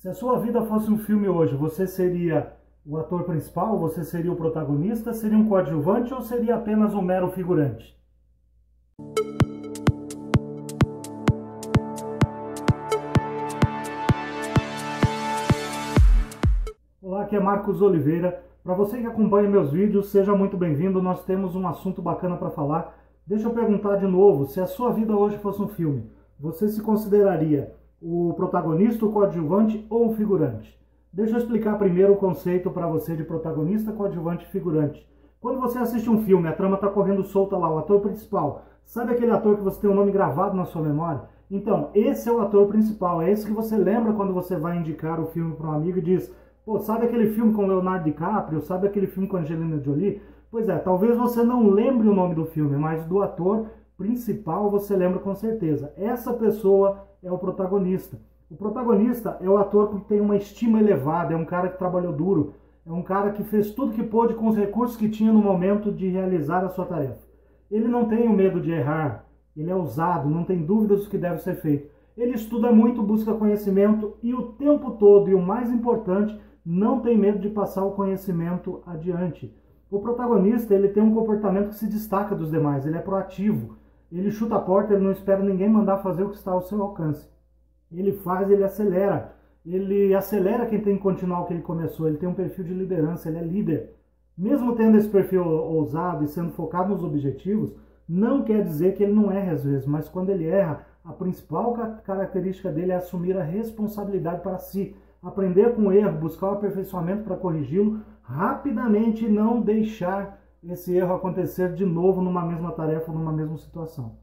Se a sua vida fosse um filme hoje, você seria o ator principal? Você seria o protagonista? Seria um coadjuvante ou seria apenas um mero figurante? Olá, aqui é Marcos Oliveira. Para você que acompanha meus vídeos, seja muito bem-vindo. Nós temos um assunto bacana para falar. Deixa eu perguntar de novo, se a sua vida hoje fosse um filme, você se consideraria o protagonista, o coadjuvante ou o figurante? Deixa eu explicar primeiro o conceito para você de protagonista, coadjuvante e figurante. Quando você assiste um filme, a trama está correndo solta lá, o ator principal, sabe aquele ator que você tem o nome gravado na sua memória? Então, esse é o ator principal, é esse que você lembra quando você vai indicar o filme para um amigo e diz, pô, sabe aquele filme com Leonardo DiCaprio, sabe aquele filme com Angelina Jolie? Pois é, talvez você não lembre o nome do filme, mas do ator principal você lembra com certeza. Essa pessoa é o protagonista. O protagonista é o ator que tem uma estima elevada, é um cara que trabalhou duro, é um cara que fez tudo que pôde com os recursos que tinha no momento de realizar a sua tarefa. Ele não tem o medo de errar, ele é ousado, não tem dúvidas do que deve ser feito. Ele estuda muito, busca conhecimento e o tempo todo, e o mais importante, não tem medo de passar o conhecimento adiante. O protagonista ele tem um comportamento que se destaca dos demais, ele é proativo, ele chuta a porta, ele não espera ninguém mandar fazer o que está ao seu alcance. Ele faz, ele acelera. Ele acelera quem tem que continuar o que ele começou. Ele tem um perfil de liderança, ele é líder. Mesmo tendo esse perfil ousado e sendo focado nos objetivos, não quer dizer que ele não erra às vezes, mas quando ele erra, a principal característica dele é assumir a responsabilidade para si, aprender com o erro, buscar o aperfeiçoamento para corrigi-lo rapidamente e não deixar esse erro acontecer de novo numa mesma tarefa, numa mesma situação.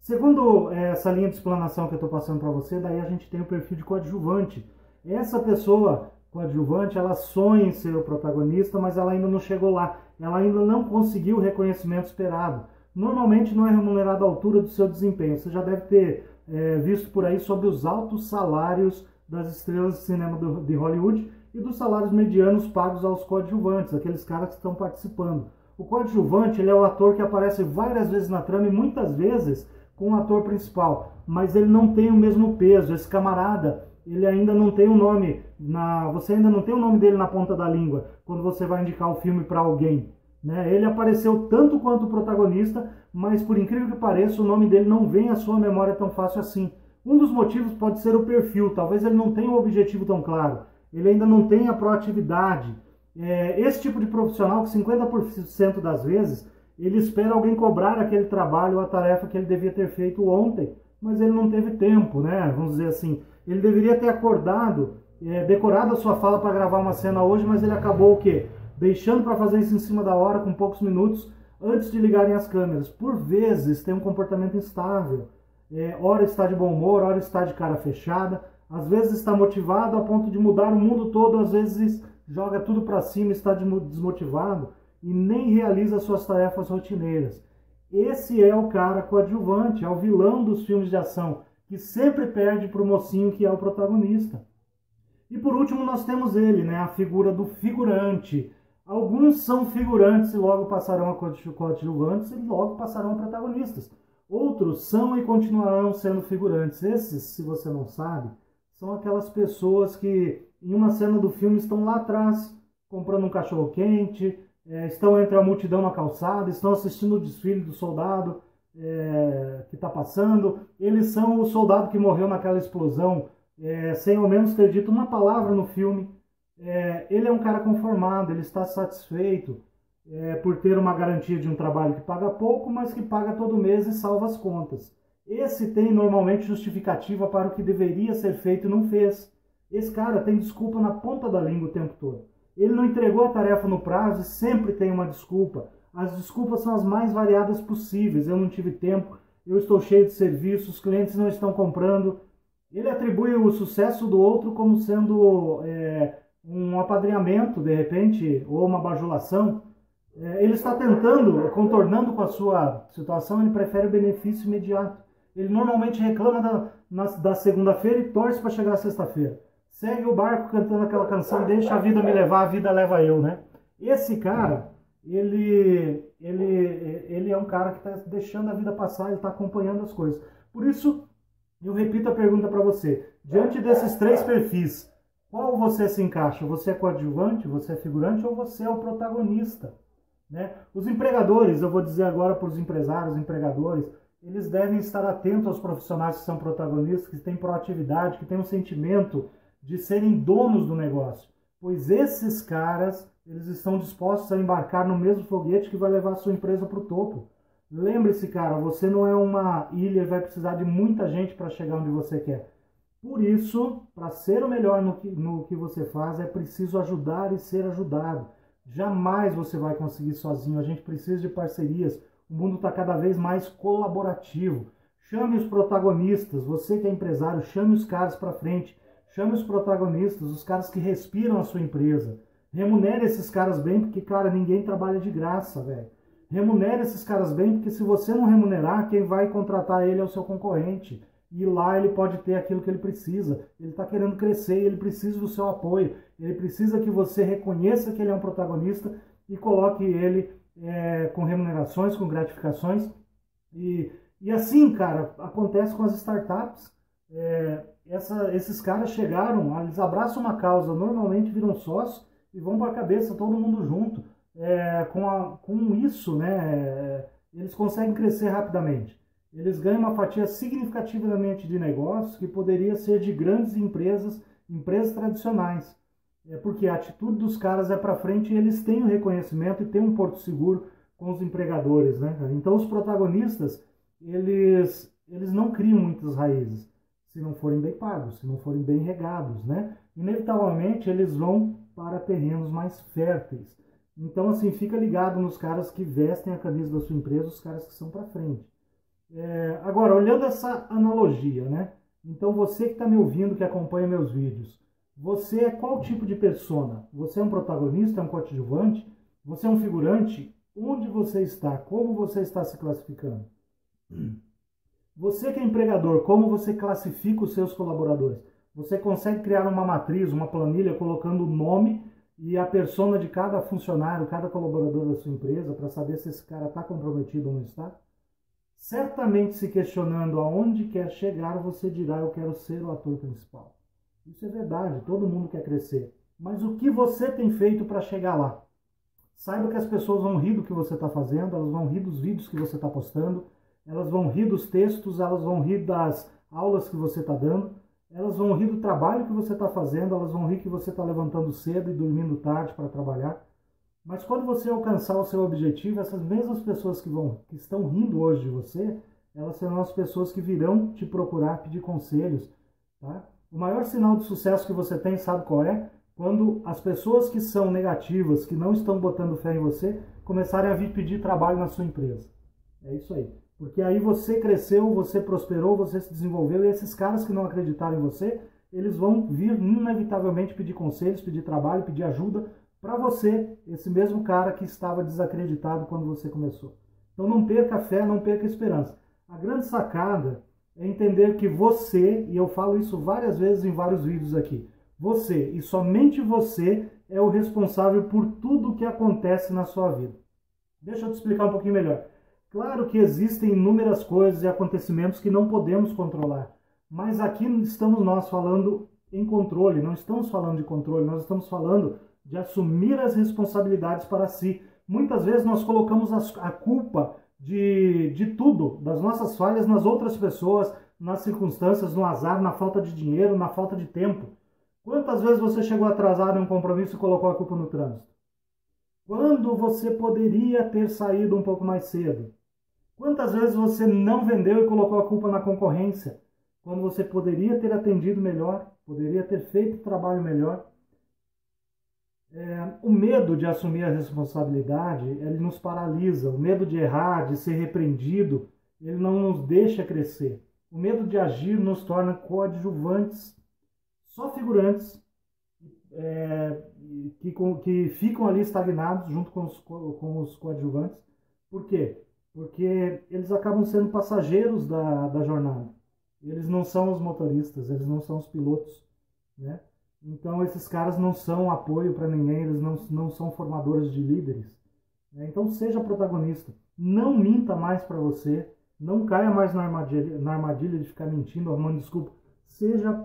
Segundo eh, essa linha de explanação que eu estou passando para você, daí a gente tem o perfil de coadjuvante. Essa pessoa coadjuvante, ela sonha em ser o protagonista, mas ela ainda não chegou lá. Ela ainda não conseguiu o reconhecimento esperado. Normalmente não é remunerado à altura do seu desempenho. Você já deve ter é, visto por aí sobre os altos salários das estrelas de cinema do, de Hollywood e dos salários medianos pagos aos coadjuvantes, aqueles caras que estão participando. O coadjuvante é o ator que aparece várias vezes na trama e muitas vezes com o ator principal, mas ele não tem o mesmo peso. Esse camarada, ele ainda não tem o um nome na, você ainda não tem o nome dele na ponta da língua quando você vai indicar o filme para alguém. Né? Ele apareceu tanto quanto o protagonista, mas por incrível que pareça, o nome dele não vem à sua memória tão fácil assim. Um dos motivos pode ser o perfil, talvez ele não tenha um objetivo tão claro, ele ainda não tenha proatividade, é, esse tipo de profissional que 50% das vezes ele espera alguém cobrar aquele trabalho a tarefa que ele devia ter feito ontem, mas ele não teve tempo, né? Vamos dizer assim, ele deveria ter acordado, é, decorado a sua fala para gravar uma cena hoje, mas ele acabou o quê? Deixando para fazer isso em cima da hora, com poucos minutos, antes de ligarem as câmeras. Por vezes tem um comportamento instável. É, hora está de bom humor, hora está de cara fechada, às vezes está motivado a ponto de mudar o mundo todo, às vezes joga tudo para cima, está desmotivado e nem realiza suas tarefas rotineiras. Esse é o cara coadjuvante, é o vilão dos filmes de ação, que sempre perde para o mocinho que é o protagonista. E por último nós temos ele, né, a figura do figurante. Alguns são figurantes e logo passarão a coadjuvantes e logo passarão a protagonistas. Outros são e continuarão sendo figurantes. Esses, se você não sabe, são aquelas pessoas que em uma cena do filme estão lá atrás comprando um cachorro quente, é, estão entre a multidão na calçada, estão assistindo o desfile do soldado é, que está passando. Eles são o soldado que morreu naquela explosão, é, sem ao menos ter dito uma palavra no filme. É, ele é um cara conformado, ele está satisfeito é, por ter uma garantia de um trabalho que paga pouco, mas que paga todo mês e salva as contas. Esse tem normalmente justificativa para o que deveria ser feito e não fez. Esse cara tem desculpa na ponta da língua o tempo todo. Ele não entregou a tarefa no prazo e sempre tem uma desculpa. As desculpas são as mais variadas possíveis. Eu não tive tempo, eu estou cheio de serviços, os clientes não estão comprando. Ele atribui o sucesso do outro como sendo é, um apadrinhamento, de repente, ou uma bajulação. É, ele está tentando, contornando com a sua situação, ele prefere o benefício imediato. Ele normalmente reclama da, da segunda-feira e torce para chegar à sexta-feira. Segue o barco cantando aquela canção, deixa a vida me levar, a vida leva eu, né? Esse cara, ele, ele, ele é um cara que está deixando a vida passar, ele está acompanhando as coisas. Por isso, eu repito a pergunta para você. Diante desses três perfis, Qual você se encaixa? Você é coadjuvante, você é figurante ou você é o protagonista? Né? Os empregadores, eu vou dizer agora para os empresários, empregadores, eles devem estar atentos aos profissionais que são protagonistas, que têm proatividade, que têm um sentimento de serem donos do negócio. Pois esses caras, eles estão dispostos a embarcar no mesmo foguete que vai levar a sua empresa para o topo. Lembre-se, cara, você não é uma ilha e vai precisar de muita gente para chegar onde você quer. Por isso, para ser o melhor no que, no que você faz, é preciso ajudar e ser ajudado. Jamais você vai conseguir sozinho. A gente precisa de parcerias. O mundo está cada vez mais colaborativo. Chame os protagonistas. Você que é empresário, chame os caras para frente. Chame os protagonistas, os caras que respiram a sua empresa. Remunere esses caras bem, porque, cara, ninguém trabalha de graça, velho. Remunere esses caras bem, porque se você não remunerar, quem vai contratar ele é o seu concorrente. E lá ele pode ter aquilo que ele precisa. Ele está querendo crescer, ele precisa do seu apoio. Ele precisa que você reconheça que ele é um protagonista e coloque ele é, com remunerações, com gratificações. E, e assim, cara, acontece com as startups. É, essa, esses caras chegaram, eles abraçam uma causa, normalmente viram sócios e vão para a cabeça todo mundo junto. É, com, a, com isso, né, eles conseguem crescer rapidamente. Eles ganham uma fatia significativamente de negócios que poderia ser de grandes empresas, empresas tradicionais. É porque a atitude dos caras é para frente e eles têm o um reconhecimento e têm um porto seguro com os empregadores, né? Então os protagonistas, eles eles não criam muitas raízes se não forem bem pagos, se não forem bem regados, né? Inevitavelmente eles vão para terrenos mais férteis. Então assim, fica ligado nos caras que vestem a camisa da sua empresa, os caras que são para frente. É, agora, olhando essa analogia, né? Então você que está me ouvindo, que acompanha meus vídeos, você é qual tipo de persona? Você é um protagonista, é um coadjuvante? Você é um figurante? Onde você está? Como você está se classificando? Você que é empregador, como você classifica os seus colaboradores? Você consegue criar uma matriz, uma planilha colocando o nome e a persona de cada funcionário, cada colaborador da sua empresa para saber se esse cara está comprometido ou não está? Certamente se questionando aonde quer chegar, você dirá eu quero ser o ator principal. Isso é verdade, todo mundo quer crescer. Mas o que você tem feito para chegar lá? Saiba que as pessoas vão rir do que você está fazendo, elas vão rir dos vídeos que você está postando, elas vão rir dos textos, elas vão rir das aulas que você está dando, elas vão rir do trabalho que você está fazendo, elas vão rir que você está levantando cedo e dormindo tarde para trabalhar. Mas quando você alcançar o seu objetivo, essas mesmas pessoas que, vão, que estão rindo hoje de você, elas serão as pessoas que virão te procurar pedir conselhos. Tá? O maior sinal de sucesso que você tem, sabe qual é? Quando as pessoas que são negativas, que não estão botando fé em você, começarem a vir pedir trabalho na sua empresa. É isso aí. Porque aí você cresceu, você prosperou, você se desenvolveu, e esses caras que não acreditaram em você, eles vão vir inevitavelmente pedir conselhos, pedir trabalho, pedir ajuda para você, esse mesmo cara que estava desacreditado quando você começou. Então não perca fé, não perca esperança. A grande sacada é entender que você, e eu falo isso várias vezes em vários vídeos aqui, você e somente você é o responsável por tudo o que acontece na sua vida. Deixa eu te explicar um pouquinho melhor. Claro que existem inúmeras coisas e acontecimentos que não podemos controlar, mas aqui estamos nós falando em controle, não estamos falando de controle, nós estamos falando de assumir as responsabilidades para si. Muitas vezes nós colocamos a culpa de, de tudo, das nossas falhas nas outras pessoas, nas circunstâncias, no azar, na falta de dinheiro, na falta de tempo. Quantas vezes você chegou atrasado em um compromisso e colocou a culpa no trânsito? Quando você poderia ter saído um pouco mais cedo? Quantas vezes você não vendeu e colocou a culpa na concorrência? Quando você poderia ter atendido melhor, poderia ter feito o trabalho melhor? É, o medo de assumir a responsabilidade, ele nos paralisa. O medo de errar, de ser repreendido, ele não nos deixa crescer. O medo de agir nos torna coadjuvantes, só figurantes, é, que, que ficam ali estagnados junto com os, com os coadjuvantes. Por quê? Porque eles acabam sendo passageiros da, da jornada. Eles não são os motoristas, eles não são os pilotos. Né? Então, esses caras não são apoio para ninguém, eles não, não são formadores de líderes. Né? Então, seja protagonista. Não minta mais para você. Não caia mais na armadilha, na armadilha de ficar mentindo, arrumando desculpa. Seja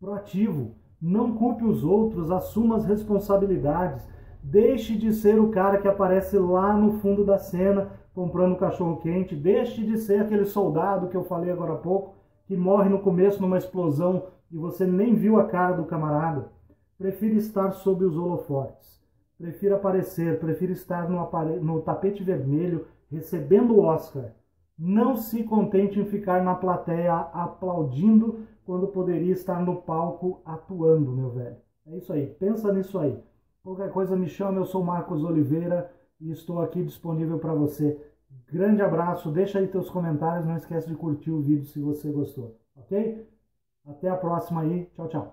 proativo. Não culpe os outros, assuma as responsabilidades. Deixe de ser o cara que aparece lá no fundo da cena comprando cachorro quente. Deixe de ser aquele soldado que eu falei agora há pouco, que morre no começo numa explosão e você nem viu a cara do camarada. Prefira estar sob os holofotes. Prefira aparecer, prefira estar no, no tapete vermelho recebendo o Oscar. Não se contente em ficar na plateia aplaudindo quando poderia estar no palco atuando, meu velho. É isso aí, pensa nisso aí. Qualquer coisa me chama, eu sou Marcos Oliveira e estou aqui disponível para você. Grande abraço, deixa aí teus comentários, não esquece de curtir o vídeo se você gostou, ok? Até a próxima aí, tchau, tchau.